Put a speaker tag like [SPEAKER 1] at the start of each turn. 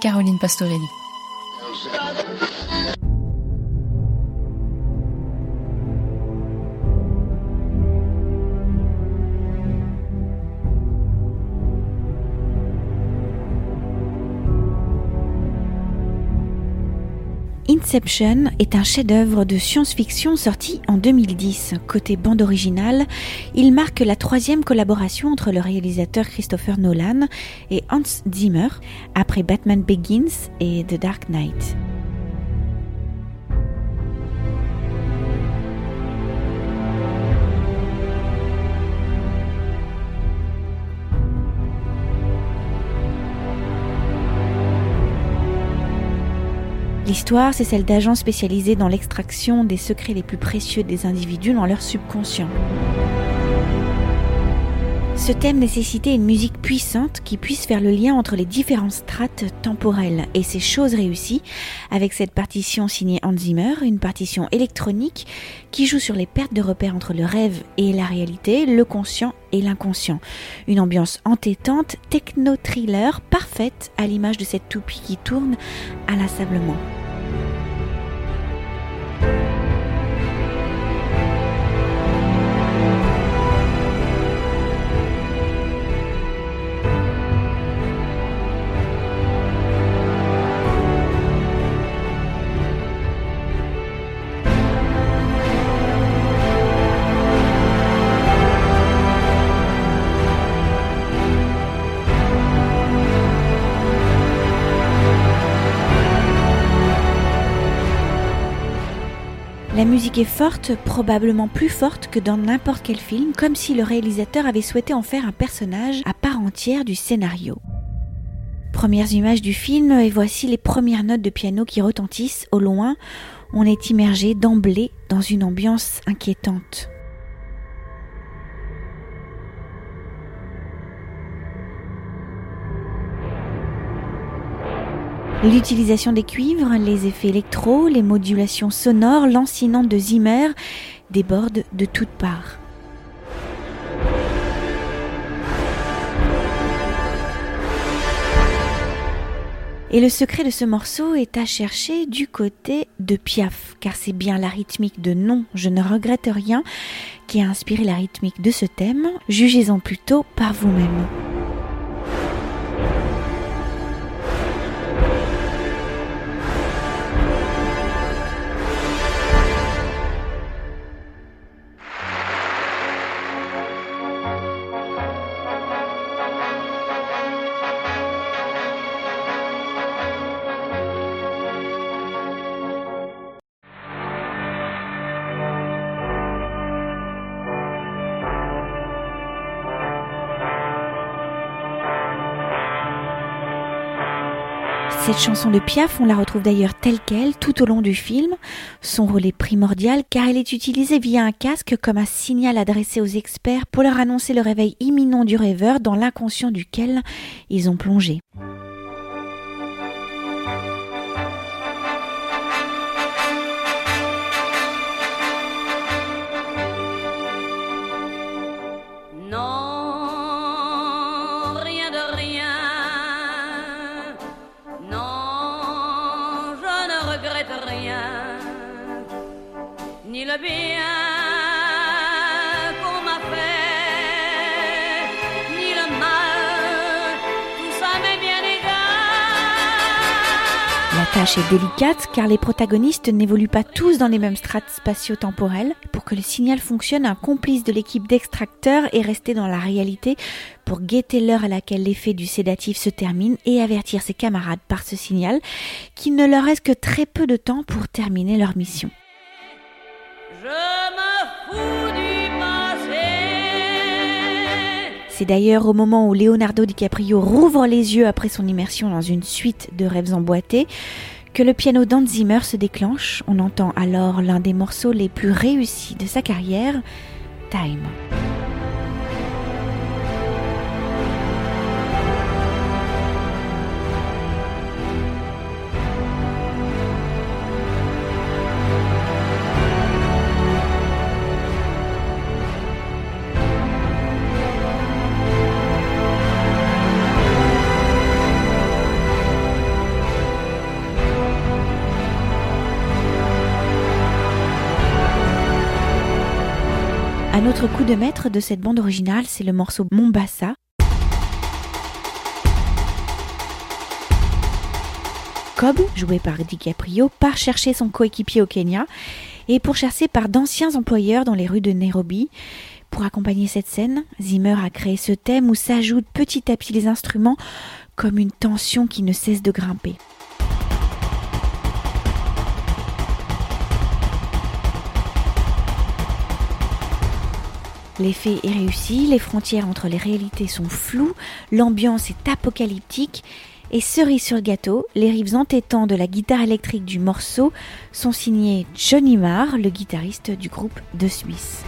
[SPEAKER 1] Caroline Pastorelli.
[SPEAKER 2] Inception est un chef-d'œuvre de science-fiction sorti en 2010. Côté bande originale, il marque la troisième collaboration entre le réalisateur Christopher Nolan et Hans Zimmer, après Batman Begins et The Dark Knight. L'histoire, c'est celle d'agents spécialisés dans l'extraction des secrets les plus précieux des individus dans leur subconscient. Ce thème nécessitait une musique puissante qui puisse faire le lien entre les différentes strates temporelles et c'est chose réussie avec cette partition signée Hans Zimmer, une partition électronique qui joue sur les pertes de repères entre le rêve et la réalité, le conscient et l'inconscient. Une ambiance entêtante, techno-thriller parfaite à l'image de cette toupie qui tourne inlassablement. La musique est forte, probablement plus forte que dans n'importe quel film, comme si le réalisateur avait souhaité en faire un personnage à part entière du scénario. Premières images du film et voici les premières notes de piano qui retentissent au loin. On est immergé d'emblée dans une ambiance inquiétante. L'utilisation des cuivres, les effets électro, les modulations sonores, lancinantes de Zimmer débordent de toutes parts. Et le secret de ce morceau est à chercher du côté de Piaf, car c'est bien la rythmique de Non, je ne regrette rien qui a inspiré la rythmique de ce thème. Jugez-en plutôt par vous-même. Cette chanson de Piaf, on la retrouve d'ailleurs telle qu'elle tout au long du film. Son rôle est primordial car elle est utilisée via un casque comme un signal adressé aux experts pour leur annoncer le réveil imminent du rêveur dans l'inconscient duquel ils ont plongé. La tâche est délicate car les protagonistes n'évoluent pas tous dans les mêmes strates spatio-temporelles. Pour que le signal fonctionne, un complice de l'équipe d'extracteurs est resté dans la réalité pour guetter l'heure à laquelle l'effet du sédatif se termine et avertir ses camarades par ce signal qu'il ne leur reste que très peu de temps pour terminer leur mission. C'est d'ailleurs au moment où Leonardo DiCaprio rouvre les yeux après son immersion dans une suite de rêves emboîtés que le piano d'Anzimer se déclenche. On entend alors l'un des morceaux les plus réussis de sa carrière, Time. L'autre coup de maître de cette bande originale, c'est le morceau Mombasa. Cobb, joué par DiCaprio, part chercher son coéquipier au Kenya et pourchassé par d'anciens employeurs dans les rues de Nairobi. Pour accompagner cette scène, Zimmer a créé ce thème où s'ajoutent petit à petit les instruments comme une tension qui ne cesse de grimper. L'effet est réussi, les frontières entre les réalités sont floues, l'ambiance est apocalyptique et cerise sur gâteau, les rives entêtants de la guitare électrique du morceau sont signés Johnny Marr, le guitariste du groupe The Smiths.